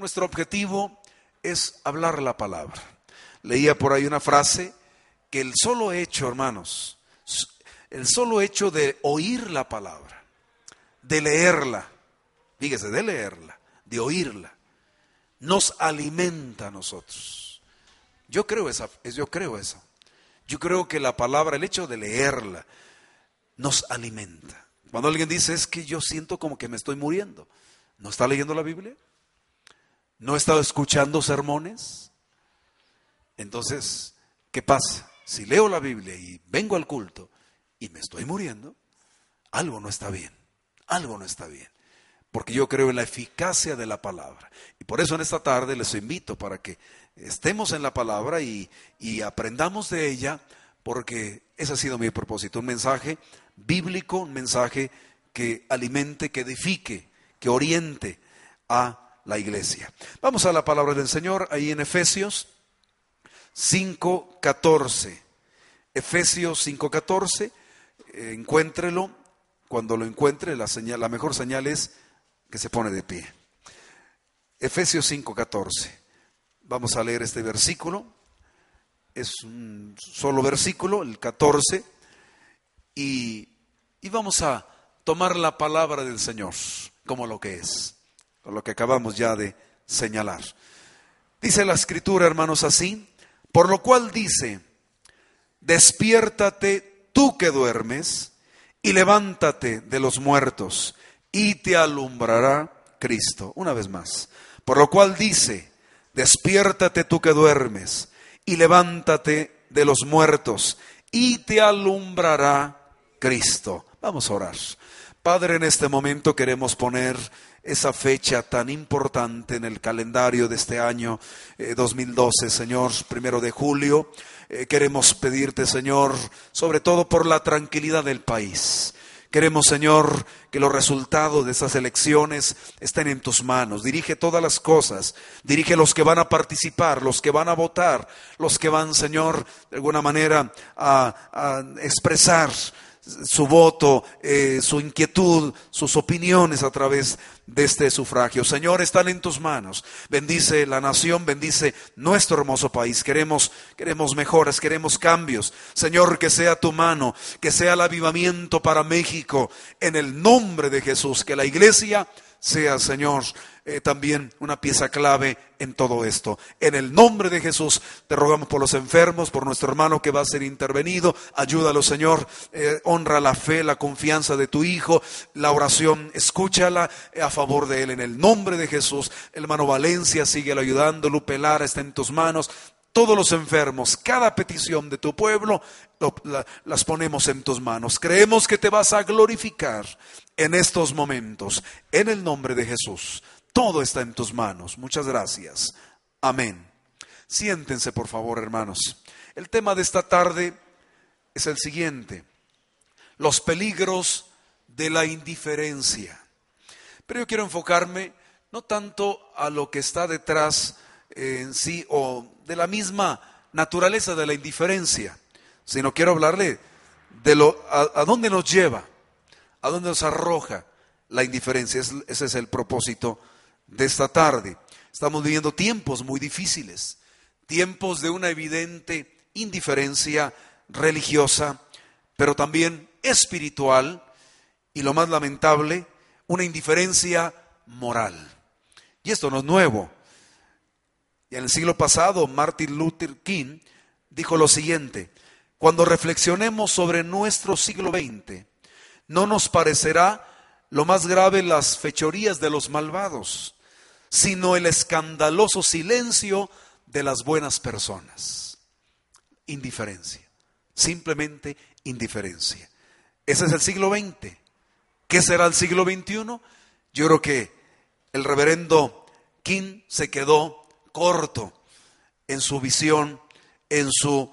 nuestro objetivo es hablar la palabra. Leía por ahí una frase que el solo hecho, hermanos, el solo hecho de oír la palabra, de leerla, fíjese, de leerla, de oírla, nos alimenta a nosotros. Yo creo esa, yo creo eso. Yo creo que la palabra, el hecho de leerla, nos alimenta. Cuando alguien dice es que yo siento como que me estoy muriendo, ¿no está leyendo la Biblia? ¿No he estado escuchando sermones? Entonces, ¿qué pasa? Si leo la Biblia y vengo al culto y me estoy muriendo, algo no está bien, algo no está bien. Porque yo creo en la eficacia de la palabra. Y por eso en esta tarde les invito para que estemos en la palabra y, y aprendamos de ella, porque ese ha sido mi propósito. Un mensaje bíblico, un mensaje que alimente, que edifique, que oriente a la iglesia. Vamos a la palabra del Señor ahí en Efesios 5.14. Efesios 5.14, eh, encuéntrelo. Cuando lo encuentre, la, señal, la mejor señal es que se pone de pie. Efesios 5.14. Vamos a leer este versículo. Es un solo versículo, el 14. Y, y vamos a tomar la palabra del Señor como lo que es, lo que acabamos ya de señalar. Dice la escritura, hermanos, así, por lo cual dice, despiértate tú que duermes y levántate de los muertos y te alumbrará Cristo. Una vez más. Por lo cual dice, despiértate tú que duermes y levántate de los muertos y te alumbrará Cristo. Vamos a orar. Padre, en este momento queremos poner esa fecha tan importante en el calendario de este año 2012, eh, Señor, primero de julio. Eh, queremos pedirte, Señor, sobre todo por la tranquilidad del país. Queremos, Señor, que los resultados de esas elecciones estén en tus manos. Dirige todas las cosas. Dirige los que van a participar, los que van a votar, los que van, Señor, de alguna manera a, a expresar su voto, eh, su inquietud, sus opiniones a través de este sufragio. Señor, están en tus manos. Bendice la nación, bendice nuestro hermoso país. Queremos, queremos mejoras, queremos cambios. Señor, que sea tu mano, que sea el avivamiento para México. En el nombre de Jesús, que la iglesia sea, Señor, eh, también una pieza clave en todo esto. En el nombre de Jesús te rogamos por los enfermos, por nuestro hermano que va a ser intervenido. Ayúdalo, Señor. Eh, honra la fe, la confianza de tu Hijo. La oración, escúchala a favor de él. En el nombre de Jesús, hermano Valencia, sigue ayudando. Lupe Lara está en tus manos todos los enfermos, cada petición de tu pueblo, las ponemos en tus manos. Creemos que te vas a glorificar en estos momentos, en el nombre de Jesús. Todo está en tus manos. Muchas gracias. Amén. Siéntense, por favor, hermanos. El tema de esta tarde es el siguiente. Los peligros de la indiferencia. Pero yo quiero enfocarme no tanto a lo que está detrás en sí o de la misma naturaleza de la indiferencia, sino quiero hablarle de lo a, dónde nos lleva, a dónde nos arroja la indiferencia. ese es el propósito de esta tarde. Estamos viviendo tiempos muy difíciles, tiempos de una evidente indiferencia religiosa, pero también espiritual y lo más lamentable, una indiferencia moral. Y esto no es nuevo. Y en el siglo pasado, Martin Luther King dijo lo siguiente, cuando reflexionemos sobre nuestro siglo XX, no nos parecerá lo más grave las fechorías de los malvados, sino el escandaloso silencio de las buenas personas. Indiferencia, simplemente indiferencia. Ese es el siglo XX. ¿Qué será el siglo XXI? Yo creo que el reverendo King se quedó corto en su visión, en su,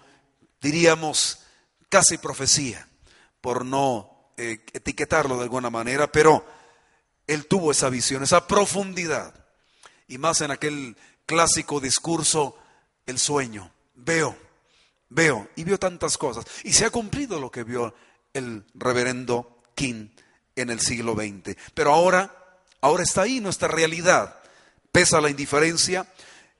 diríamos, casi profecía, por no eh, etiquetarlo de alguna manera, pero él tuvo esa visión, esa profundidad y más en aquel clásico discurso, el sueño. Veo, veo y veo tantas cosas. Y se ha cumplido lo que vio el reverendo King en el siglo XX. Pero ahora, ahora está ahí nuestra realidad. pesa la indiferencia.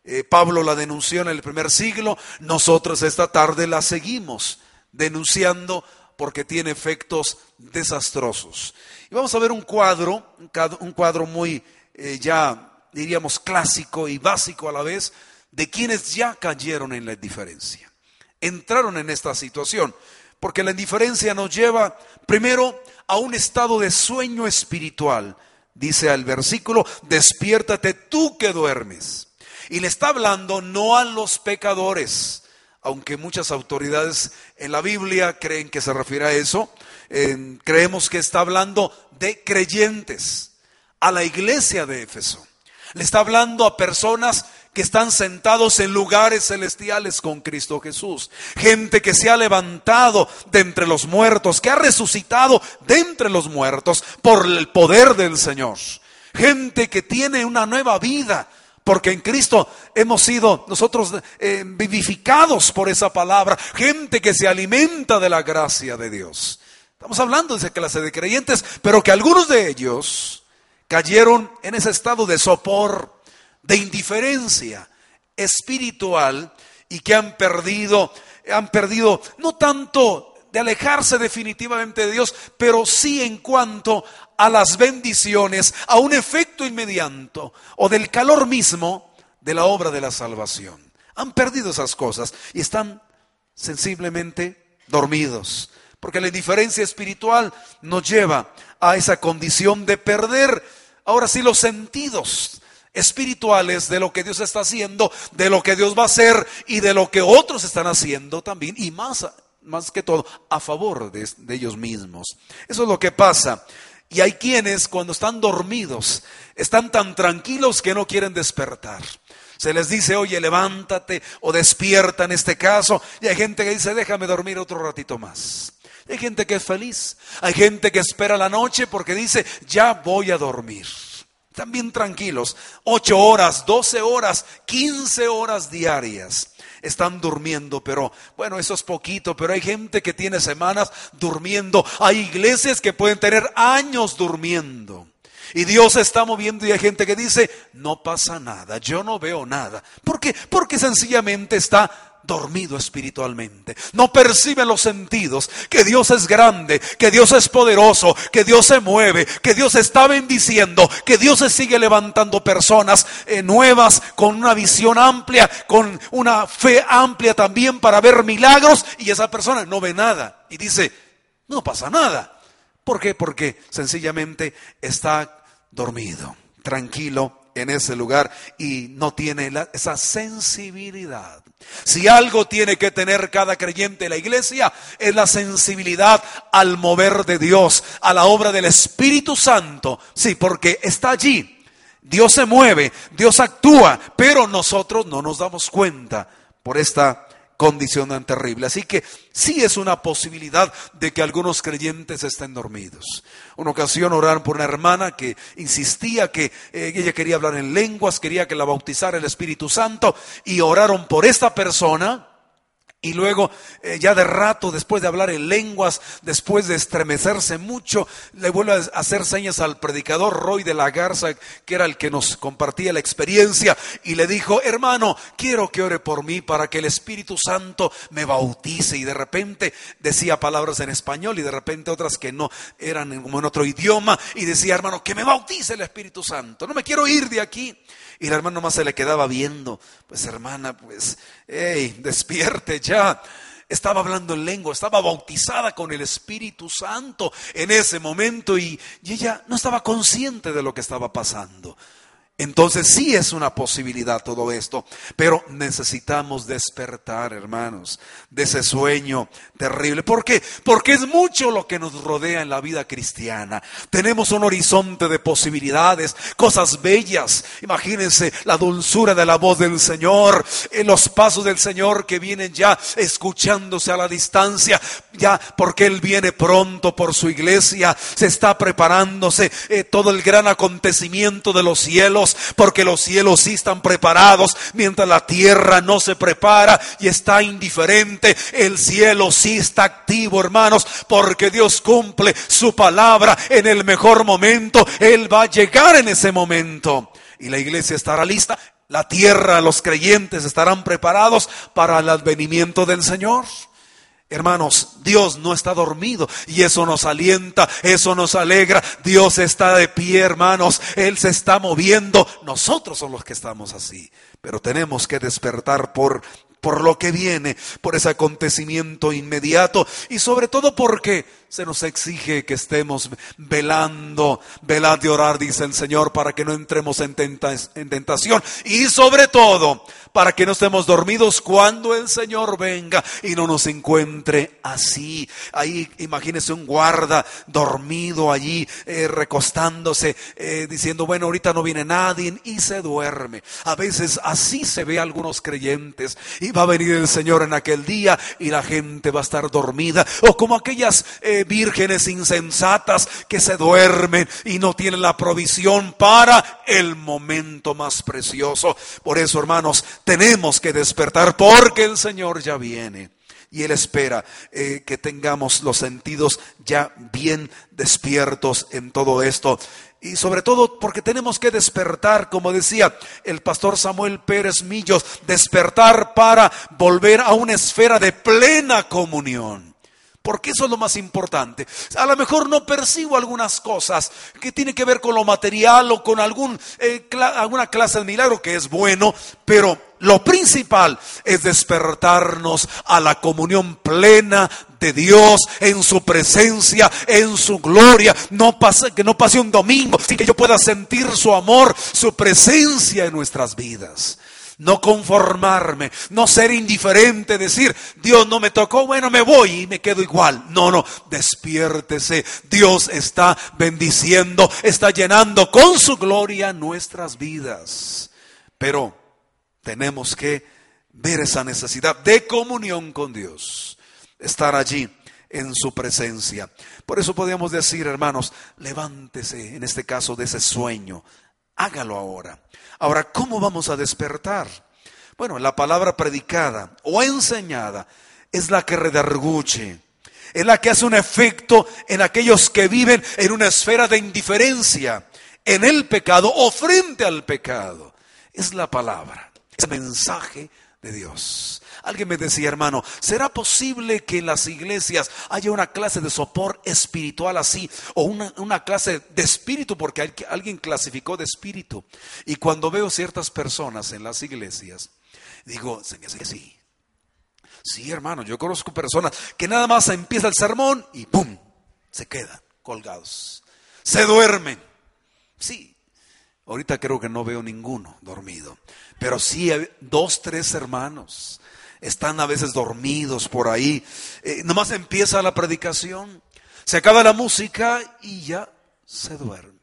Eh, Pablo la denunció en el primer siglo, nosotros esta tarde la seguimos denunciando porque tiene efectos desastrosos. Y vamos a ver un cuadro, un cuadro muy eh, ya diríamos clásico y básico a la vez, de quienes ya cayeron en la indiferencia, entraron en esta situación, porque la indiferencia nos lleva primero a un estado de sueño espiritual. Dice el versículo, despiértate tú que duermes. Y le está hablando no a los pecadores, aunque muchas autoridades en la Biblia creen que se refiere a eso, creemos que está hablando de creyentes, a la iglesia de Éfeso. Le está hablando a personas que están sentados en lugares celestiales con Cristo Jesús. Gente que se ha levantado de entre los muertos, que ha resucitado de entre los muertos por el poder del Señor. Gente que tiene una nueva vida, porque en Cristo hemos sido nosotros eh, vivificados por esa palabra. Gente que se alimenta de la gracia de Dios. Estamos hablando de esa clase de creyentes, pero que algunos de ellos cayeron en ese estado de sopor, de indiferencia espiritual y que han perdido, han perdido no tanto de alejarse definitivamente de Dios, pero sí en cuanto a las bendiciones, a un efecto inmediato o del calor mismo de la obra de la salvación. Han perdido esas cosas y están sensiblemente dormidos, porque la indiferencia espiritual nos lleva a esa condición de perder, ahora sí, los sentidos espirituales de lo que Dios está haciendo, de lo que Dios va a hacer y de lo que otros están haciendo también, y más, más que todo, a favor de, de ellos mismos. Eso es lo que pasa. Y hay quienes cuando están dormidos están tan tranquilos que no quieren despertar. Se les dice, oye, levántate o despierta en este caso. Y hay gente que dice, déjame dormir otro ratito más. Hay gente que es feliz. Hay gente que espera la noche porque dice, ya voy a dormir. Están bien tranquilos. Ocho horas, doce horas, quince horas diarias. Están durmiendo, pero bueno, eso es poquito, pero hay gente que tiene semanas durmiendo. Hay iglesias que pueden tener años durmiendo. Y Dios está moviendo y hay gente que dice, no pasa nada, yo no veo nada. ¿Por qué? Porque sencillamente está dormido espiritualmente. No percibe los sentidos que Dios es grande, que Dios es poderoso, que Dios se mueve, que Dios está bendiciendo, que Dios se sigue levantando personas eh, nuevas con una visión amplia, con una fe amplia también para ver milagros y esa persona no ve nada y dice, no pasa nada. ¿Por qué? Porque sencillamente está dormido, tranquilo en ese lugar y no tiene esa sensibilidad. Si algo tiene que tener cada creyente en la iglesia es la sensibilidad al mover de Dios, a la obra del Espíritu Santo. Sí, porque está allí. Dios se mueve, Dios actúa, pero nosotros no nos damos cuenta por esta condición tan terrible. Así que sí es una posibilidad de que algunos creyentes estén dormidos. Una ocasión oraron por una hermana que insistía que eh, ella quería hablar en lenguas, quería que la bautizara el Espíritu Santo y oraron por esta persona y luego, eh, ya de rato, después de hablar en lenguas, después de estremecerse mucho, le vuelve a hacer señas al predicador Roy de la Garza, que era el que nos compartía la experiencia, y le dijo, hermano, quiero que ore por mí para que el Espíritu Santo me bautice. Y de repente decía palabras en español y de repente otras que no eran como en otro idioma, y decía, hermano, que me bautice el Espíritu Santo. No me quiero ir de aquí. Y la hermana más se le quedaba viendo. Pues hermana, pues, hey, despierte ya. Estaba hablando en lengua, estaba bautizada con el Espíritu Santo en ese momento y, y ella no estaba consciente de lo que estaba pasando. Entonces sí es una posibilidad todo esto, pero necesitamos despertar, hermanos, de ese sueño terrible. ¿Por qué? Porque es mucho lo que nos rodea en la vida cristiana. Tenemos un horizonte de posibilidades, cosas bellas. Imagínense la dulzura de la voz del Señor, en los pasos del Señor que vienen ya escuchándose a la distancia, ya porque Él viene pronto por su iglesia, se está preparándose eh, todo el gran acontecimiento de los cielos porque los cielos sí están preparados, mientras la tierra no se prepara y está indiferente, el cielo sí está activo, hermanos, porque Dios cumple su palabra en el mejor momento, Él va a llegar en ese momento. y la iglesia estará lista. La tierra, los creyentes estarán preparados para el advenimiento del Señor. Hermanos, Dios no está dormido y eso nos alienta, eso nos alegra. Dios está de pie, hermanos. Él se está moviendo. Nosotros somos los que estamos así. Pero tenemos que despertar por por lo que viene, por ese acontecimiento inmediato y sobre todo porque se nos exige que estemos velando, velad de orar, dice el Señor, para que no entremos en, tentación y sobre todo para que no estemos dormidos cuando el Señor venga y no nos encuentre así. Ahí imagínese un guarda dormido allí, eh, recostándose, eh, diciendo, bueno, ahorita no viene nadie y se duerme. A veces así se ve a algunos creyentes y va a venir el Señor en aquel día y la gente va a estar dormida. O como aquellas eh, vírgenes insensatas que se duermen y no tienen la provisión para el momento más precioso. Por eso, hermanos, tenemos que despertar porque el Señor ya viene. Y Él espera eh, que tengamos los sentidos ya bien despiertos en todo esto. Y sobre todo porque tenemos que despertar, como decía el pastor Samuel Pérez Millos, despertar para volver a una esfera de plena comunión porque eso es lo más importante. A lo mejor no percibo algunas cosas que tienen que ver con lo material o con eh, alguna clase de milagro que es bueno, pero lo principal es despertarnos a la comunión plena de Dios en su presencia, en su gloria. Que no pase un domingo sin que yo pueda sentir su amor, su presencia en nuestras vidas no conformarme, no ser indiferente, decir, Dios no me tocó, bueno, me voy y me quedo igual. No, no, despiértese. Dios está bendiciendo, está llenando con su gloria nuestras vidas. Pero tenemos que ver esa necesidad de comunión con Dios, estar allí en su presencia. Por eso podríamos decir, hermanos, levántese en este caso de ese sueño, hágalo ahora. Ahora, ¿cómo vamos a despertar? Bueno, la palabra predicada o enseñada es la que redarguche, es la que hace un efecto en aquellos que viven en una esfera de indiferencia, en el pecado o frente al pecado. Es la palabra, es el mensaje de Dios. Alguien me decía, hermano, ¿será posible que en las iglesias haya una clase de sopor espiritual así? O una, clase de espíritu, porque alguien clasificó de espíritu. Y cuando veo ciertas personas en las iglesias, digo, se me hace que sí. Sí, hermano, yo conozco personas que nada más empieza el sermón y ¡pum! Se quedan colgados. Se duermen. Sí, ahorita creo que no veo ninguno dormido. Pero sí, dos, tres hermanos están a veces dormidos por ahí. Eh, nomás empieza la predicación, se acaba la música y ya se duerme.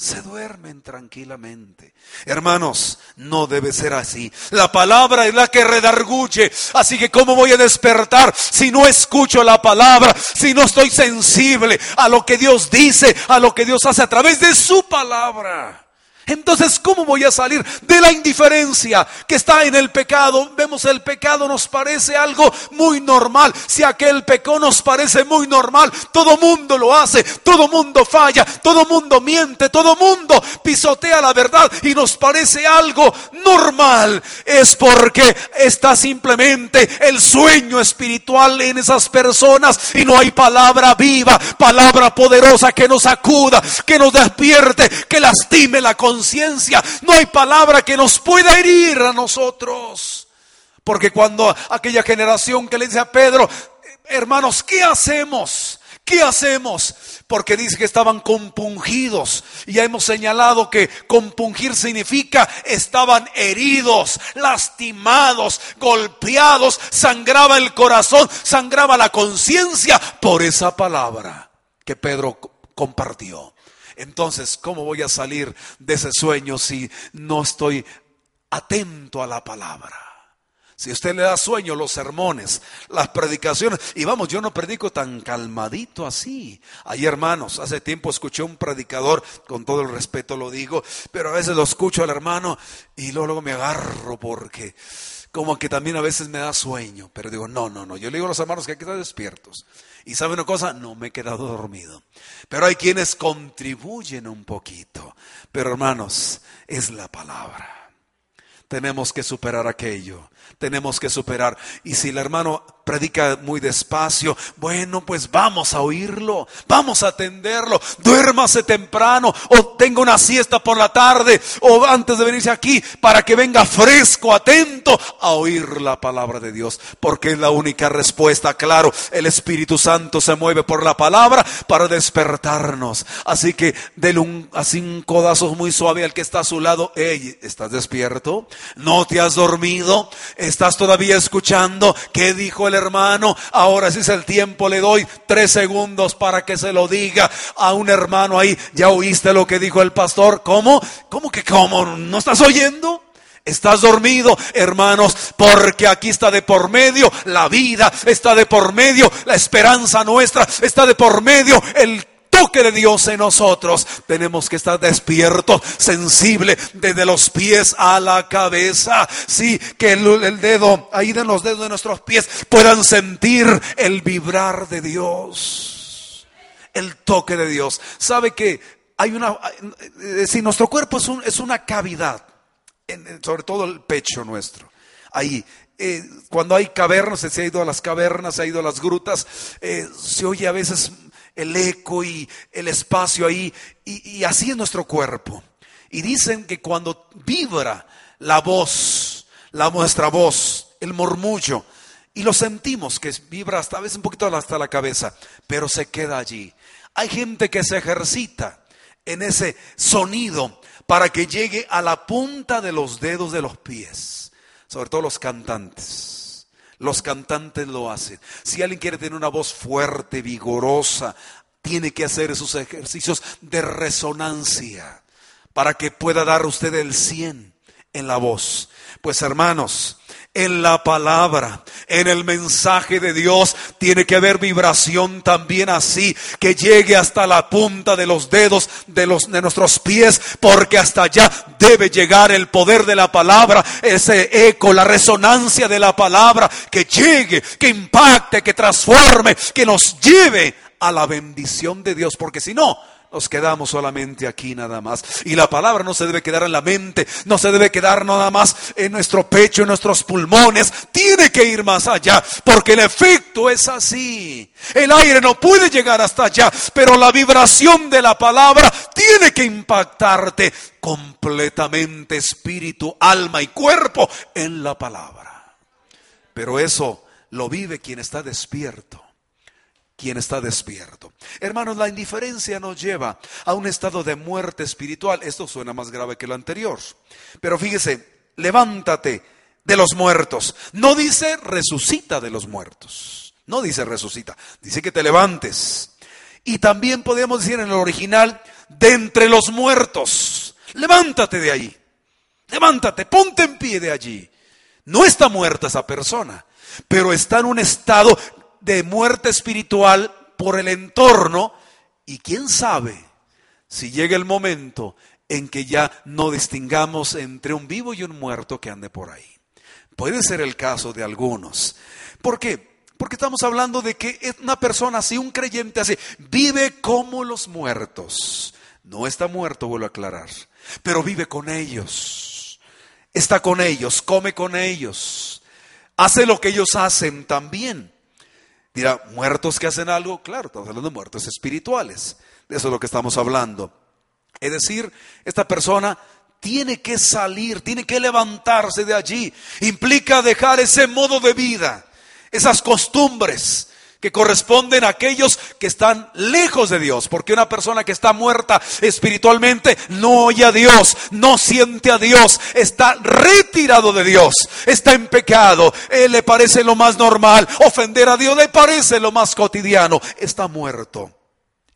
Se duermen tranquilamente. Hermanos, no debe ser así. La palabra es la que redarguye. Así que ¿cómo voy a despertar si no escucho la palabra? Si no estoy sensible a lo que Dios dice, a lo que Dios hace a través de su palabra. Entonces, ¿cómo voy a salir de la indiferencia que está en el pecado? Vemos el pecado nos parece algo muy normal. Si aquel pecado nos parece muy normal, todo mundo lo hace, todo mundo falla, todo mundo miente, todo mundo pisotea la verdad y nos parece algo normal. Es porque está simplemente el sueño espiritual en esas personas y no hay palabra viva, palabra poderosa que nos acuda, que nos despierte, que lastime la conciencia No hay palabra que nos pueda herir a nosotros. Porque cuando aquella generación que le dice a Pedro, hermanos, ¿qué hacemos? ¿Qué hacemos? Porque dice que estaban compungidos. Y ya hemos señalado que compungir significa estaban heridos, lastimados, golpeados, sangraba el corazón, sangraba la conciencia por esa palabra que Pedro compartió. Entonces, ¿cómo voy a salir de ese sueño si no estoy atento a la palabra? Si usted le da sueño los sermones, las predicaciones, y vamos, yo no predico tan calmadito así. Hay hermanos, hace tiempo escuché un predicador, con todo el respeto lo digo, pero a veces lo escucho al hermano y luego, luego me agarro porque como que también a veces me da sueño, pero digo, no, no, no, yo le digo a los hermanos que hay que estar despiertos. Y sabe una cosa, no me he quedado dormido. Pero hay quienes contribuyen un poquito. Pero hermanos, es la palabra. Tenemos que superar aquello tenemos que superar. Y si el hermano predica muy despacio, bueno, pues vamos a oírlo, vamos a atenderlo, duérmase temprano o tenga una siesta por la tarde o antes de venirse aquí para que venga fresco, atento a oír la palabra de Dios, porque es la única respuesta, claro, el Espíritu Santo se mueve por la palabra para despertarnos. Así que denle un, así un codazo muy suave al que está a su lado, hey, ¿estás despierto? ¿No te has dormido? ¿Estás todavía escuchando qué dijo el hermano? Ahora si es el tiempo, le doy tres segundos para que se lo diga a un hermano ahí. ¿Ya oíste lo que dijo el pastor? ¿Cómo? ¿Cómo que cómo? ¿No estás oyendo? Estás dormido, hermanos, porque aquí está de por medio la vida, está de por medio la esperanza nuestra, está de por medio el toque de Dios en nosotros. Tenemos que estar despiertos, sensible desde los pies a la cabeza. Sí, que el, dedo, ahí de los dedos de nuestros pies puedan sentir el vibrar de Dios. El toque de Dios. ¿Sabe que hay una, eh, si nuestro cuerpo es, un, una cavidad, sobre todo el pecho nuestro, ahí, eh, cuando hay cavernas, se ha ido a las cavernas, se ha ido a las grutas, eh, se oye a veces el eco y el espacio ahí, y, así es nuestro cuerpo. Y dicen que cuando vibra la voz, la nuestra voz, el murmullo, y lo sentimos que vibra hasta a veces un poquito hasta la cabeza, pero se queda allí. Hay gente que se ejercita en ese sonido para que llegue a la punta de los dedos de los pies, sobre todo los cantantes. Los cantantes lo hacen. Si alguien quiere tener una voz fuerte, vigorosa, tiene que hacer esos ejercicios de resonancia para que pueda dar usted el 100 en la voz. Pues hermanos, en la palabra, en el mensaje de Dios, tiene que haber vibración también así, que llegue hasta la punta de los dedos de, los, de nuestros pies, porque hasta allá debe llegar el poder de la palabra, ese eco, la resonancia de la palabra, que llegue, que impacte, que transforme, que nos lleve a la bendición de Dios, porque si no, nos quedamos solamente aquí nada más. Y la palabra no se debe quedar en la mente, no se debe quedar nada más en nuestro pecho, en nuestros pulmones. Tiene que ir más allá, porque el efecto es así. El aire no puede llegar hasta allá, pero la vibración de la palabra tiene que impactarte completamente espíritu, alma y cuerpo en la palabra. Pero eso lo vive quien está despierto quien está despierto. Hermanos, la indiferencia nos lleva a un estado de muerte espiritual. Esto suena más grave que lo anterior. Pero fíjese, levántate de los muertos. No dice resucita de los muertos. No dice resucita. Dice que te levantes. Y también podemos decir en el original, de entre los muertos. Levántate de ahí. Levántate, ponte en pie de allí. No está muerta esa persona, pero está en un estado de muerte espiritual por el entorno y quién sabe si llega el momento en que ya no distingamos entre un vivo y un muerto que ande por ahí. Puede ser el caso de algunos. ¿Por qué? Porque estamos hablando de que una persona así, un creyente así, vive como los muertos. No está muerto, vuelvo a aclarar, pero vive con ellos. Está con ellos, come con ellos, hace lo que ellos hacen también. Dirá, muertos que hacen algo, claro, estamos hablando de muertos espirituales. De eso es lo que estamos hablando. Es decir, esta persona tiene que salir, tiene que levantarse de allí. Implica dejar ese modo de vida, esas costumbres, que corresponden a aquellos que están lejos de Dios, porque una persona que está muerta espiritualmente no oye a Dios, no siente a Dios, está retirado de Dios, está en pecado, él le parece lo más normal, ofender a Dios le parece lo más cotidiano, está muerto.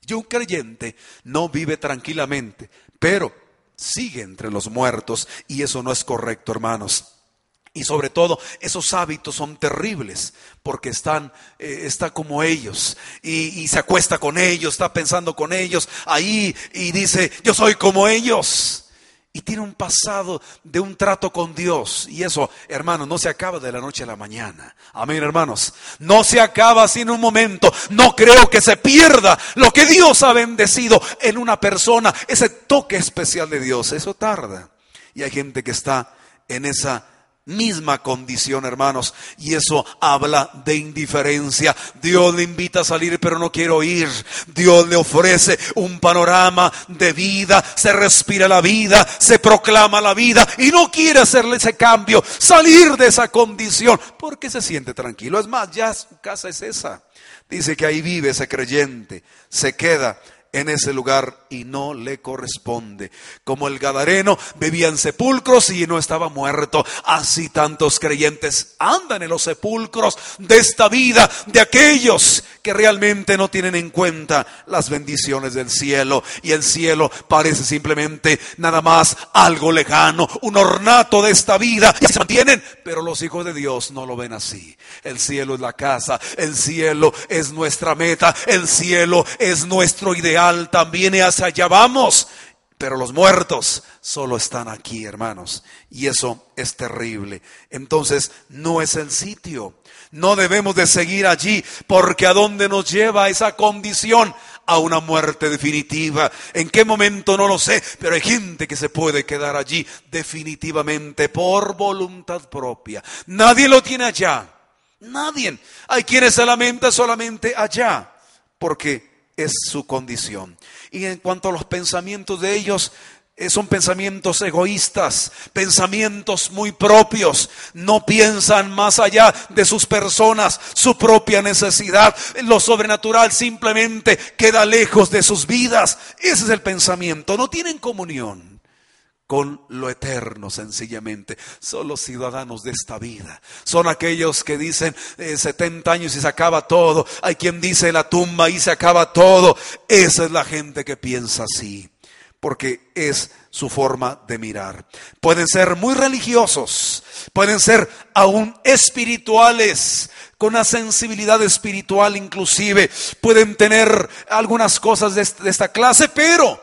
Y un creyente no vive tranquilamente, pero sigue entre los muertos y eso no es correcto, hermanos. Y sobre todo, esos hábitos son terribles porque están, eh, está como ellos y, se acuesta con ellos, está pensando con ellos ahí y dice, yo soy como ellos. y tiene un pasado de un trato con Dios. Y eso, hermanos, no se acaba de la noche a la mañana. Amén, hermanos. No se acaba en un momento. No creo que se pierda lo que Dios ha bendecido en una persona. Ese toque especial de Dios. Eso tarda. Y hay gente que está en esa misma condición, hermanos, y eso habla de indiferencia. Dios le invita a salir, pero no quiero ir. Dios le ofrece un panorama de vida, se respira la vida, se proclama la vida y no quiere hacerle ese cambio, salir de esa condición, porque se siente tranquilo. Es más, ya su casa es esa. Dice que ahí vive ese creyente, se queda en ese lugar y no le corresponde. Como el Gadareno vivía en sepulcros y no estaba muerto, así tantos creyentes andan en los sepulcros de esta vida, de aquellos que realmente no tienen en cuenta las bendiciones del cielo. Y el cielo parece simplemente nada más algo lejano, un ornato de esta vida. Y se mantienen, pero los hijos de Dios no lo ven así. El cielo es la casa, el cielo es nuestra meta, el cielo es nuestro ideal también hacia allá vamos. Pero los muertos solo están aquí, hermanos. Y eso es terrible. Entonces, no es el sitio. No debemos de seguir allí porque a dónde nos lleva esa condición a una muerte definitiva. ¿En qué momento? No lo sé, pero hay gente que se puede quedar allí definitivamente por voluntad propia. Nadie lo tiene allá. Nadie. Hay quienes se lamenta solamente allá porque es su condición. Y en cuanto a los pensamientos de ellos, eh, son pensamientos egoístas, pensamientos muy propios, no piensan más allá de sus personas, su propia necesidad, lo sobrenatural simplemente queda lejos de sus vidas. Ese es el pensamiento, no tienen comunión con lo eterno, sencillamente. Son los ciudadanos de esta vida. Son aquellos que dicen 70 eh, años y se acaba todo. Hay quien dice la tumba y se acaba todo. Esa es la gente que piensa así, porque es su forma de mirar. Pueden ser muy religiosos, pueden ser aún espirituales, con una sensibilidad espiritual inclusive, pueden tener algunas cosas de esta clase, pero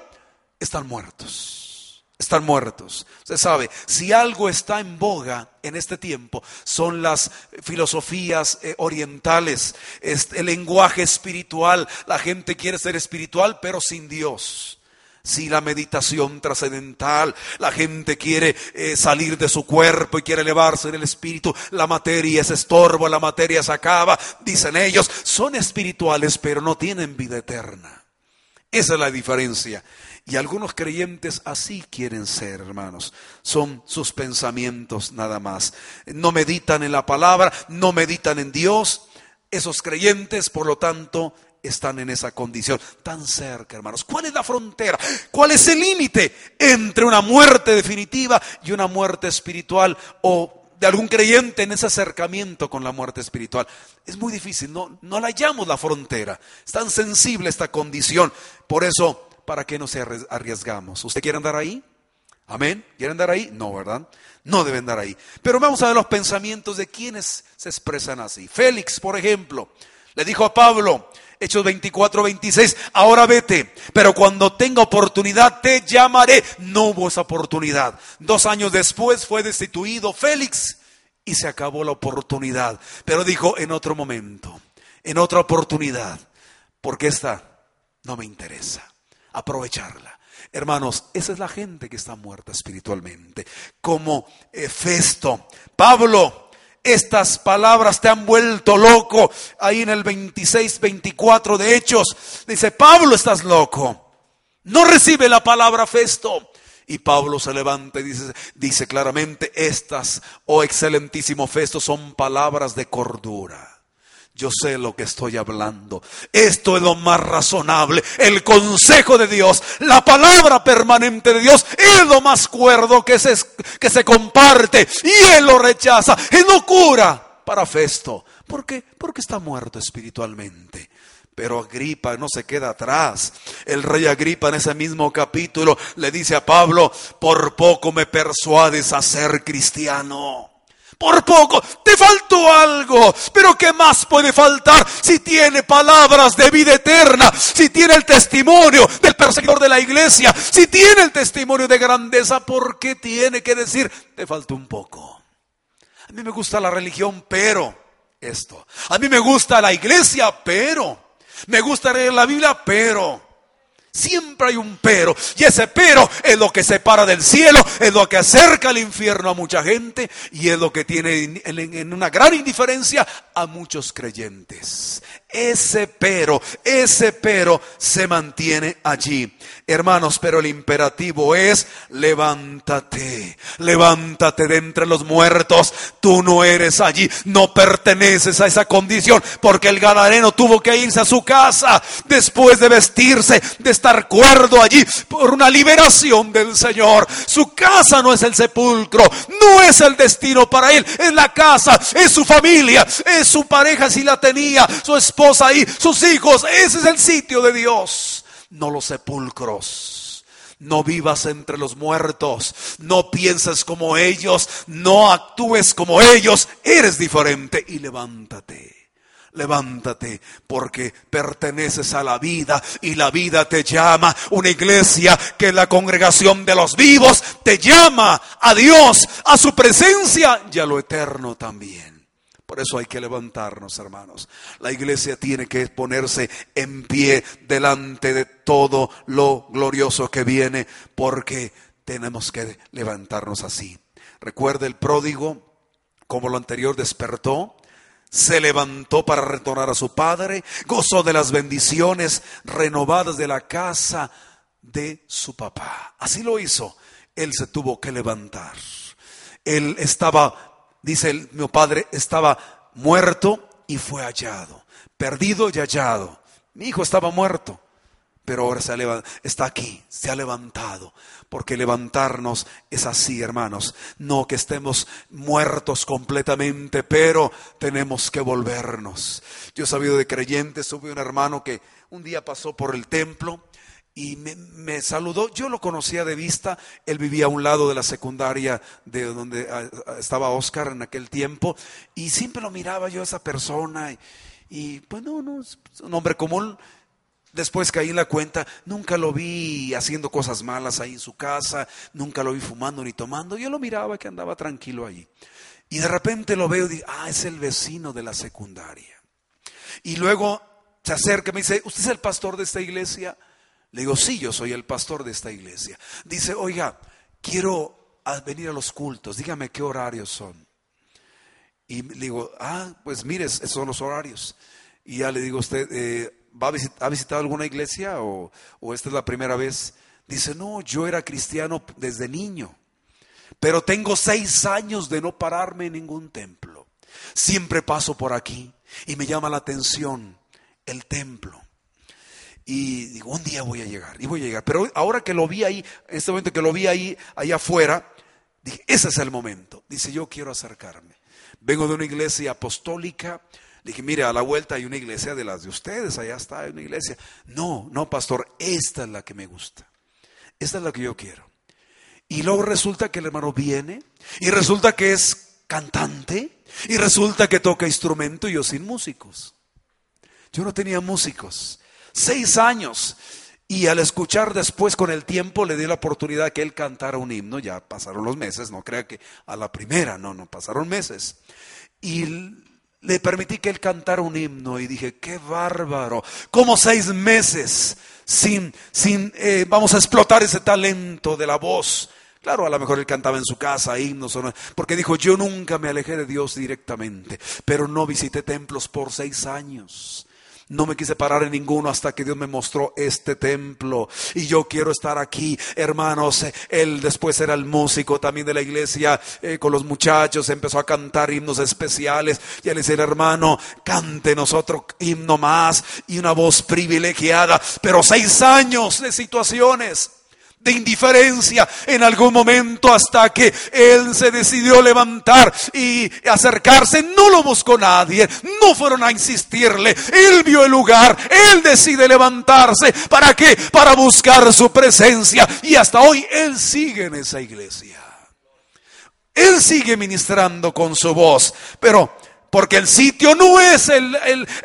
están muertos están muertos. Usted sabe, si algo está en boga en este tiempo, son las filosofías eh, orientales, el lenguaje espiritual. La gente quiere ser espiritual, pero sin Dios. Si la meditación trascendental, la gente quiere eh, salir de su cuerpo y quiere elevarse en el espíritu, la materia es estorbo, la materia se acaba, dicen ellos, son espirituales pero no tienen vida eterna. Esa es la diferencia. Y algunos creyentes así quieren ser, hermanos. Son sus pensamientos nada más. No meditan en la palabra, no meditan en Dios. Esos creyentes, por lo tanto, están en esa condición tan cerca, hermanos. ¿Cuál es la frontera? ¿Cuál es el límite entre una muerte definitiva y una muerte espiritual o de algún creyente en ese acercamiento con la muerte espiritual? Es muy difícil, no, no la hallamos la frontera. Es tan sensible esta condición. Por eso ¿para qué nos arriesgamos? ¿Usted quiere andar ahí? Amén. ¿Quiere andar ahí? No, ¿verdad? No debe andar ahí. Pero vamos a ver los pensamientos de quienes se expresan así. Félix, por ejemplo, le dijo a Pablo, Hechos 24, 26, ahora vete, pero cuando tenga oportunidad te llamaré. No hubo esa oportunidad. Dos años después fue destituido Félix y se acabó la oportunidad. Pero dijo en otro momento, en otra oportunidad, porque esta no me interesa aprovecharla. Hermanos, esa es la gente que está muerta espiritualmente. Como Festo, Pablo, estas palabras te han vuelto loco. Ahí en el 26, 24 de Hechos, dice, Pablo, estás loco. No recibe la palabra Festo. Y Pablo se levanta y dice, dice claramente, estas, oh excelentísimo Festo, son palabras de cordura. Yo sé lo que estoy hablando. Esto es lo más razonable. El consejo de Dios, la palabra permanente de Dios es lo más cuerdo que se, que se comparte. Y Él lo rechaza. Es locura para Festo. ¿Por qué? Porque está muerto espiritualmente. Pero Agripa no se queda atrás. El rey Agripa en ese mismo capítulo le dice a Pablo, por poco me persuades a ser cristiano. Por poco, te faltó algo, pero ¿qué más puede faltar si tiene palabras de vida eterna, si tiene el testimonio del perseguidor de la iglesia, si tiene el testimonio de grandeza? ¿Por qué tiene que decir, te faltó un poco? A mí me gusta la religión, pero esto. A mí me gusta la iglesia, pero. Me gusta leer la Biblia, pero. Siempre hay un pero. Y ese pero es lo que separa del cielo, es lo que acerca al infierno a mucha gente y es lo que tiene en, una gran indiferencia a muchos creyentes. Ese pero, ese pero se mantiene allí. Hermanos, pero el imperativo es levántate, levántate de entre los muertos. Tú no eres allí, no perteneces a esa condición, porque el gadareno tuvo que irse a su casa después de vestirse, de estar cuerdo allí por una liberación del Señor. Su casa no es el sepulcro, no es el destino para él, es la casa, es su familia, es su pareja si la tenía, su esposa ahí, sus hijos, ese es el sitio de Dios no los sepulcros. No vivas entre los muertos, no pienses como ellos, no actúes como ellos, eres diferente y levántate. Levántate porque perteneces a la vida y la vida te llama. Una iglesia que la congregación de los vivos te llama a Dios, a su presencia y a lo eterno también. Por eso hay que levantarnos, hermanos. La iglesia tiene que ponerse en pie delante de todo lo glorioso que viene, porque tenemos que levantarnos así. Recuerda el pródigo, como lo anterior despertó, se levantó para retornar a su padre, gozó de las bendiciones renovadas de la casa de su papá. Así lo hizo. Él se tuvo que levantar. Él estaba dice mi padre, estaba muerto y fue hallado, perdido y hallado. Mi hijo estaba muerto, pero ahora se ha está aquí, se ha levantado, porque levantarnos es así, hermanos, no que estemos muertos completamente, pero tenemos que volvernos. Yo he sabido de creyentes, tuve un hermano que un día pasó por el templo y me, saludó. Yo lo conocía de vista, él vivía a un lado de la secundaria de donde estaba Oscar en aquel tiempo, y siempre lo miraba yo a esa persona, y, pues no, no, es un hombre común. Después caí en la cuenta, nunca lo vi haciendo cosas malas ahí en su casa, nunca lo vi fumando ni tomando, yo lo miraba que andaba tranquilo allí. Y de repente lo veo y digo, ah, es el vecino de la secundaria. Y luego se acerca y me dice, ¿usted es el pastor de esta iglesia? Le digo, sí, yo soy el pastor de esta iglesia. Dice, oiga, quiero venir a los cultos, dígame qué horarios son. Y le digo, ah, pues mire, esos son los horarios. Y ya le digo, ¿usted eh, ¿va a ha visitado alguna iglesia o, o esta es la primera vez? Dice, no, yo era cristiano desde niño, pero tengo seis años de no pararme en ningún templo. Siempre paso por aquí y me llama la atención el templo. Y digo, un día voy a llegar, y voy a llegar. Pero ahora que lo vi ahí, en este momento que lo vi ahí, allá afuera, dije, ese es el momento. Dice, yo quiero acercarme. Vengo de una iglesia apostólica. Dije, mire, a la vuelta hay una iglesia de las de ustedes, allá está, hay una iglesia. No, no, pastor, esta es la que me gusta. Esta es la que yo quiero. Y luego resulta que el hermano viene y resulta que es cantante y resulta que toca instrumento y yo sin músicos. Yo no tenía músicos. Seis años. Y al escuchar después con el tiempo le di la oportunidad que él cantara un himno. Ya pasaron los meses, no crea que a la primera, no, no, pasaron meses. Y le permití que él cantara un himno y dije, qué bárbaro, como seis meses sin, sin, eh, vamos a explotar ese talento de la voz. Claro, a lo mejor él cantaba en su casa himnos, porque dijo, yo nunca me alejé de Dios directamente, pero no visité templos por seis años. No me quise parar en ninguno hasta que Dios me mostró este templo. Y yo quiero estar aquí, hermanos. Él después era el músico también de la iglesia eh, con los muchachos. Empezó a cantar himnos especiales. Y él dice, hermano, cante nosotros himno más y una voz privilegiada. Pero seis años de situaciones de indiferencia en algún momento hasta que él se decidió levantar y acercarse. No lo buscó nadie, no fueron a insistirle. Él vio el lugar, él decide levantarse. ¿Para qué? Para buscar su presencia. Y hasta hoy él sigue en esa iglesia. Él sigue ministrando con su voz, pero porque el sitio no es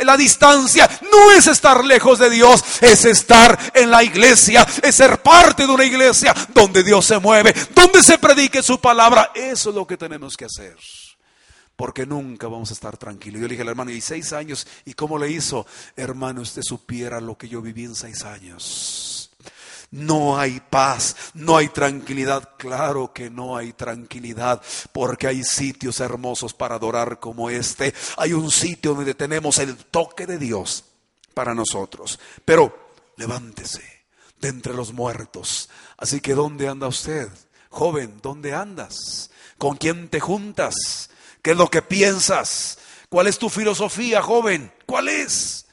la distancia, no es estar lejos de Dios, es estar en la iglesia, es ser parte de una iglesia donde Dios se mueve, donde se predique su palabra. Eso es lo que tenemos que hacer. Porque nunca vamos a estar tranquilos. Yo le dije al hermano, y seis años, ¿y cómo le hizo? Hermano, usted supiera lo que yo viví en seis años no hay paz, no hay tranquilidad. Claro que no hay tranquilidad, porque hay sitios hermosos para adorar como este. Hay un sitio donde tenemos el toque de Dios para nosotros. Pero levántese de entre los muertos. Así que ¿dónde anda usted? Joven, ¿dónde andas? ¿Con quién te juntas? ¿Qué es lo que piensas? ¿Cuál es tu filosofía, joven? ¿Cuál es?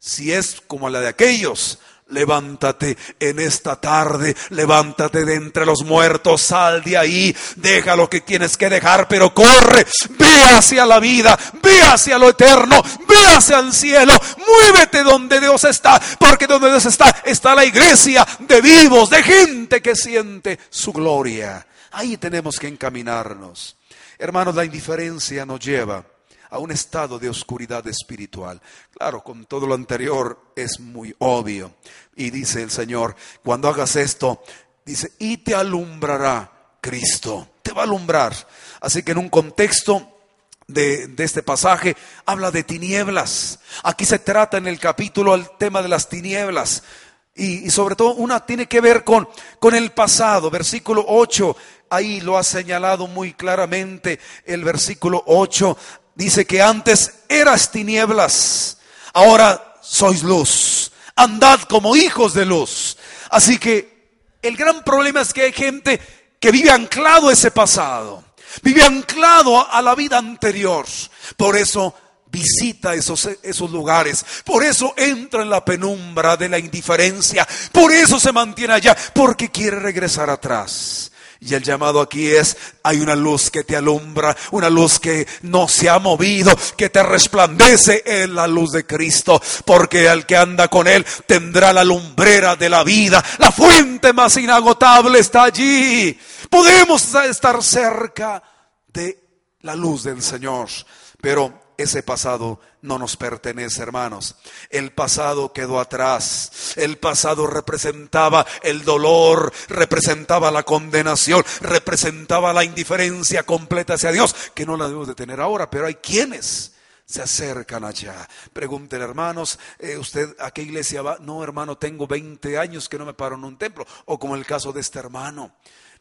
Si es como la de aquellos, Levántate en esta tarde, levántate de entre los muertos, sal de ahí, deja lo que tienes que dejar, pero corre, ve hacia la vida, ve hacia lo eterno, ve hacia el cielo, muévete donde Dios está, porque donde Dios está está la iglesia de vivos, de gente que siente su gloria. Ahí tenemos que encaminarnos. Hermanos, la indiferencia nos lleva a un estado de oscuridad espiritual. Claro, con todo lo anterior es muy obvio. Y dice el Señor, cuando hagas esto, dice, y te alumbrará Cristo, te va a alumbrar. Así que en un contexto de, este pasaje habla de tinieblas. Aquí se trata en el capítulo el tema de las tinieblas. Y, y, sobre todo una tiene que ver con, con el pasado. Versículo 8, ahí lo ha señalado muy claramente el versículo 8 dice que antes eras tinieblas, ahora sois luz. Andad como hijos de luz. Así que el gran problema es que hay gente que vive anclado a ese pasado, vive anclado a la vida anterior. Por eso visita esos, esos lugares. Por eso entra en la penumbra de la indiferencia. Por eso se mantiene allá, porque quiere regresar atrás. Y el llamado aquí es, hay una luz que te alumbra, una luz que no se ha movido, que te resplandece en la luz de Cristo, porque el que anda con Él tendrá la lumbrera de la vida, la fuente más inagotable está allí. Podemos estar cerca de la luz del Señor, pero ese pasado no nos pertenece, hermanos. El pasado quedó atrás. El pasado representaba el dolor, representaba la condenación, representaba la indiferencia completa hacia Dios, que no la debemos de tener ahora, pero hay quienes se acercan allá. Pregúntenle, hermanos, eh, ¿usted a qué iglesia va? No, hermano, tengo 20 años que no me paro en un templo. O como el caso de este hermano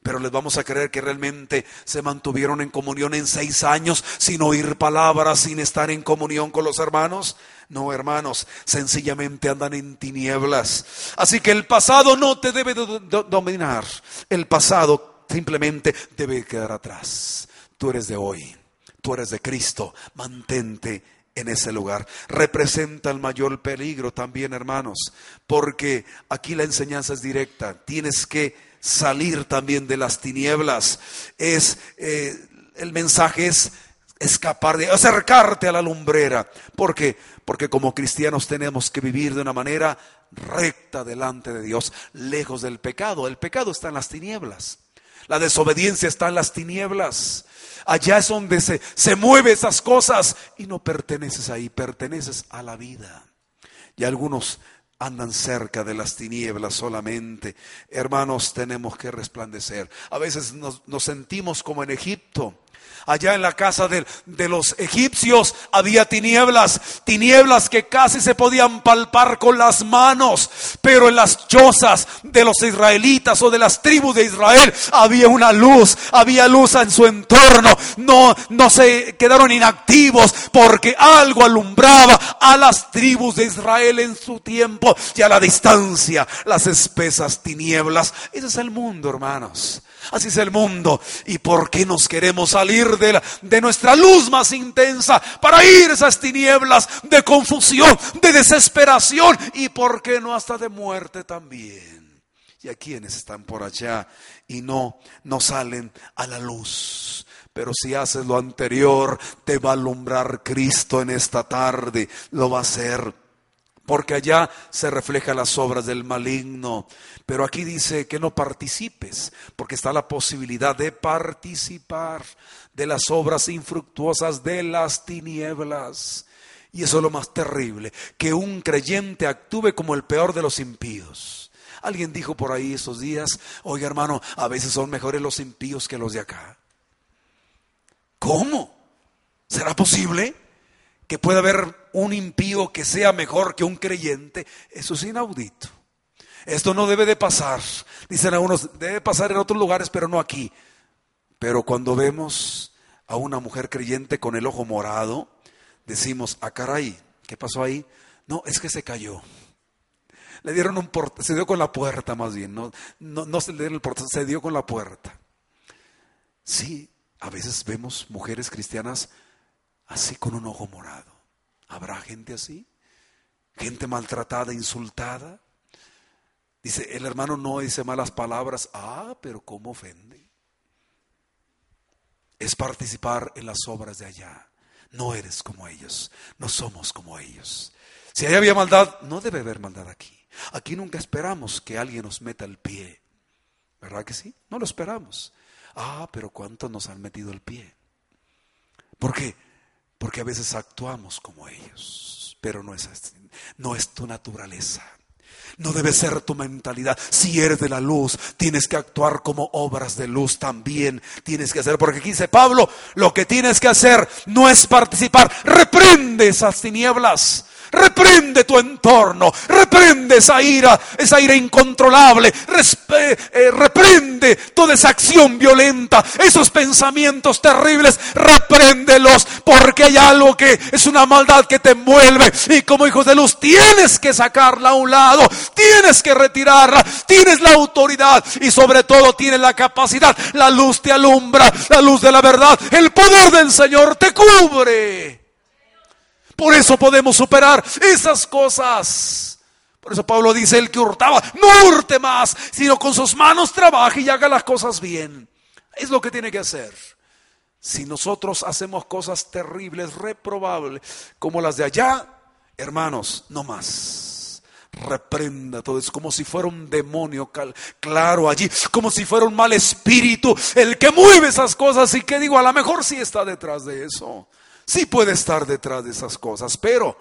pero les vamos a creer que realmente se mantuvieron en comunión en seis años sin oír palabras, sin estar en comunión con los hermanos. No, hermanos, sencillamente andan en tinieblas. Así que el pasado no te debe dominar. El pasado simplemente debe quedar atrás. Tú eres de hoy, tú eres de Cristo. Mantente en ese lugar. Representa el mayor peligro también, hermanos, porque aquí la enseñanza es directa. Tienes que salir también de las tinieblas. Es eh, el mensaje es escapar de acercarte a la lumbrera, porque como cristianos tenemos que vivir de una manera recta delante de Dios, lejos del pecado. El pecado está en las tinieblas. La desobediencia está en las tinieblas. Allá es donde se, se mueve esas cosas y no perteneces ahí, perteneces a la vida. Y algunos andan cerca de las tinieblas solamente. Hermanos, tenemos que resplandecer. A veces nos, sentimos como en Egipto Allá en la casa de, los egipcios había tinieblas, tinieblas que casi se podían palpar con las manos, pero en las chozas de los israelitas o de las tribus de Israel había una luz, había luz en su entorno, no, no se quedaron inactivos porque algo alumbraba a las tribus de Israel en su tiempo y a la distancia, las espesas tinieblas. Ese es el mundo, hermanos. Así es el mundo. ¿Y por qué nos queremos salir de, nuestra luz más intensa para ir a esas tinieblas de confusión, de desesperación y por qué no hasta de muerte también? Y a quienes están por allá y no, no salen a la luz. Pero si haces lo anterior, te va a alumbrar Cristo en esta tarde. Lo va a hacer porque allá se reflejan las obras del maligno. Pero aquí dice que no participes, porque está la posibilidad de participar de las obras infructuosas de las tinieblas. Y eso es lo más terrible, que un creyente actúe como el peor de los impíos. Alguien dijo por ahí esos días, oye hermano, a veces son mejores los impíos que los de acá. ¿Cómo? ¿Será posible? que pueda haber un impío que sea mejor que un creyente, eso es inaudito. Esto no debe de pasar. Dicen algunos, debe pasar en otros lugares, pero no aquí. Pero cuando vemos a una mujer creyente con el ojo morado, decimos, ah, caray, ¿qué pasó ahí? No, es que se cayó. Le dieron un portazo, se dio con la puerta más bien, no, no, no se le dieron el portazo, se dio con la puerta. Sí, a veces vemos mujeres cristianas así con un ojo morado. ¿Habrá gente así? Gente maltratada, insultada. Dice, el hermano no dice malas palabras. Ah, pero ¿cómo ofende? Es participar en las obras de allá. No eres como ellos, no somos como ellos. Si allá había maldad, no debe haber maldad aquí. Aquí nunca esperamos que alguien nos meta el pie. ¿Verdad que sí? No lo esperamos. Ah, pero ¿cuántos nos han metido el pie? ¿Por qué? Porque a veces actuamos como ellos, pero no es no es tu naturaleza. No debe ser tu mentalidad. Si eres de la luz, tienes que actuar como obras de luz también. Tienes que hacer, porque aquí dice Pablo, lo que tienes que hacer no es participar. Reprende esas tinieblas. Reprende tu entorno, reprende esa ira, esa ira incontrolable, eh, reprende toda esa acción violenta, esos pensamientos terribles, repréndelos, porque hay algo que es una maldad que te envuelve. Y como hijos de luz tienes que sacarla a un lado, tienes que retirarla, tienes la autoridad y sobre todo tienes la capacidad, la luz te alumbra, la luz de la verdad, el poder del Señor te cubre. Por eso podemos superar esas cosas. Por eso Pablo dice, el que hurtaba, no hurte más, sino con sus manos trabaje y haga las cosas bien. Es lo que tiene que hacer. Si nosotros hacemos cosas terribles, reprobables, como las de allá, hermanos, no más. Reprenda todo, es como si fuera un demonio claro allí, como si fuera un mal espíritu el que mueve esas cosas y que digo, a lo mejor sí está detrás de eso. Sí puede estar detrás de esas cosas, pero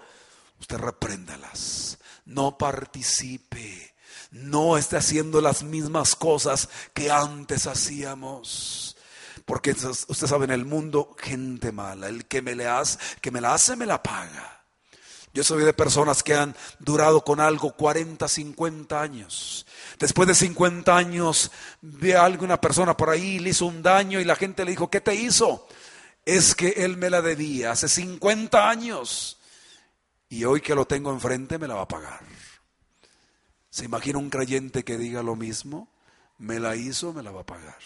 usted repréndalas. No participe. No esté haciendo las mismas cosas que antes hacíamos. Porque usted sabe, en el mundo, gente mala. El que me, le hace, que me la hace, me la paga. Yo soy de personas que han durado con algo 40, 50 años. Después de 50 años, ve a alguna persona por ahí, le hizo un daño y la gente le dijo, ¿qué te hizo? Es que Él me la debía hace 50 años y hoy que lo tengo enfrente me la va a pagar. ¿Se imagina un creyente que diga lo mismo? Me la hizo, me la va a pagar.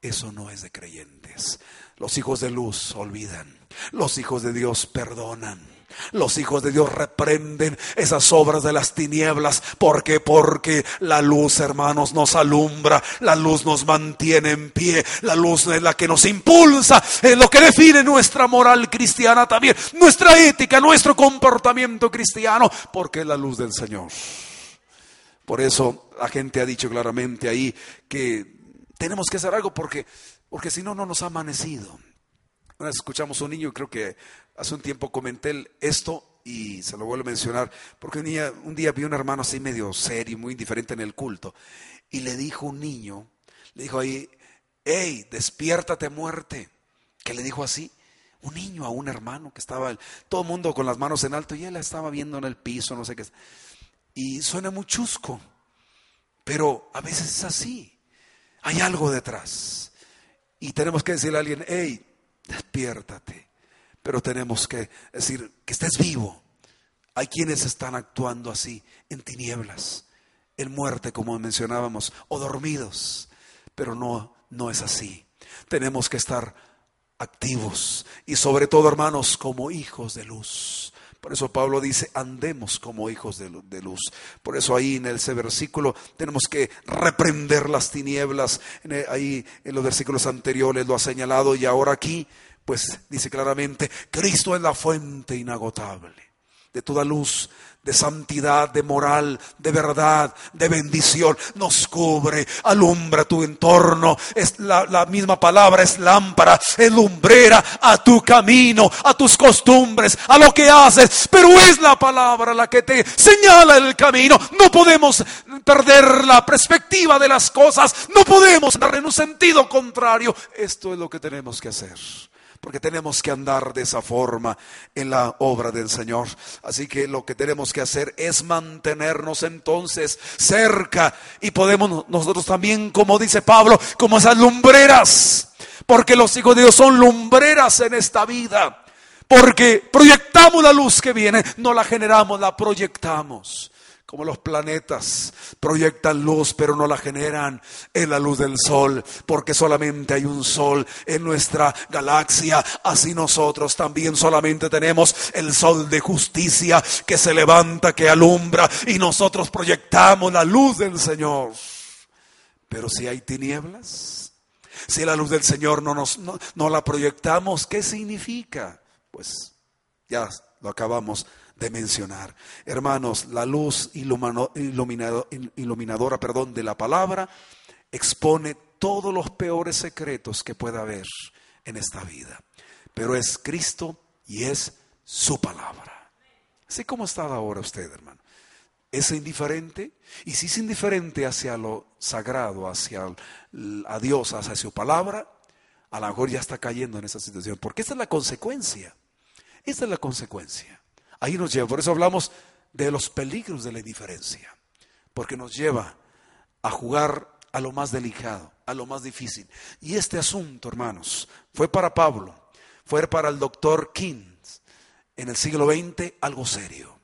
Eso no es de creyentes. Los hijos de luz olvidan. Los hijos de Dios perdonan. Los hijos de Dios reprenden esas obras de las tinieblas. ¿Por qué? Porque la luz, hermanos, nos alumbra. La luz nos mantiene en pie. La luz es la que nos impulsa. Es lo que define nuestra moral cristiana también. Nuestra ética, nuestro comportamiento cristiano. Porque es la luz del Señor. Por eso la gente ha dicho claramente ahí que tenemos que hacer algo porque, porque si no, no nos ha amanecido. escuchamos a un niño, creo que Hace un tiempo comenté esto y se lo vuelvo a mencionar, porque un día, un día vi un hermano así medio serio, muy indiferente en el culto, y le dijo un niño, le dijo ahí, hey, despiértate muerte, que le dijo así, un niño a un hermano que estaba, todo el mundo con las manos en alto, y él estaba viendo en el piso, no sé qué, y suena muy chusco, pero a veces es así, hay algo detrás, y tenemos que decirle a alguien, hey, despiértate pero tenemos que decir que estés vivo. Hay quienes están actuando así, en tinieblas, en muerte, como mencionábamos, o dormidos, pero no, no es así. Tenemos que estar activos y sobre todo, hermanos, como hijos de luz. Por eso Pablo dice, andemos como hijos de, luz. Por eso ahí en ese versículo tenemos que reprender las tinieblas. Ahí en los versículos anteriores lo ha señalado y ahora aquí pues dice claramente, Cristo es la fuente inagotable. de toda luz, de santidad, de moral, de verdad, de bendición. Nos cubre, alumbra tu entorno. Es la, misma palabra es lámpara, es lumbrera a tu camino, a tus costumbres, a lo que haces. Pero es la palabra la que te señala el camino. No podemos perder la perspectiva de las cosas. No podemos dar en un sentido contrario. Esto es lo que tenemos que hacer porque tenemos que andar de esa forma en la obra del Señor. Así que lo que tenemos que hacer es mantenernos entonces cerca y podemos nosotros también, como dice Pablo, como esas lumbreras, porque los hijos de Dios son lumbreras en esta vida. Porque proyectamos la luz que viene, no la generamos, la proyectamos como los planetas proyectan luz pero no la generan en la luz del sol, porque solamente hay un sol en nuestra galaxia, así nosotros también solamente tenemos el sol de justicia que se levanta, que alumbra y nosotros proyectamos la luz del Señor. Pero si hay tinieblas, si la luz del Señor no, nos, no, la proyectamos, ¿qué significa? Pues ya lo acabamos de mencionar. Hermanos, la luz iluminadora perdón, de la palabra expone todos los peores secretos que pueda haber en esta vida. Pero es Cristo y es su palabra. Así como está ahora usted, hermano. ¿Es indiferente? Y si es indiferente hacia lo sagrado, hacia a Dios, hacia su palabra, a lo mejor ya está cayendo en esa situación. Porque esta es la consecuencia. Esta es la consecuencia. Ahí nos lleva. Por eso hablamos de los peligros de la indiferencia. Porque nos lleva a jugar a lo más delicado, a lo más difícil. Y este asunto, hermanos, fue para Pablo, fue para el doctor Kings en el siglo XX algo serio.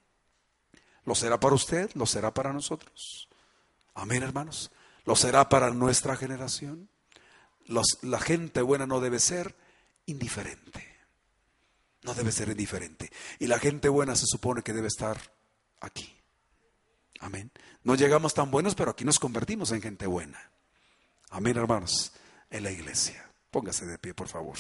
¿Lo será para usted? ¿Lo será para nosotros? Amén, hermanos. ¿Lo será para nuestra generación? la gente buena no debe ser indiferente. No debe ser indiferente. Y la gente buena se supone que debe estar aquí. Amén. No llegamos tan buenos, pero aquí nos convertimos en gente buena. Amén, hermanos, en la iglesia. Póngase de pie, por favor.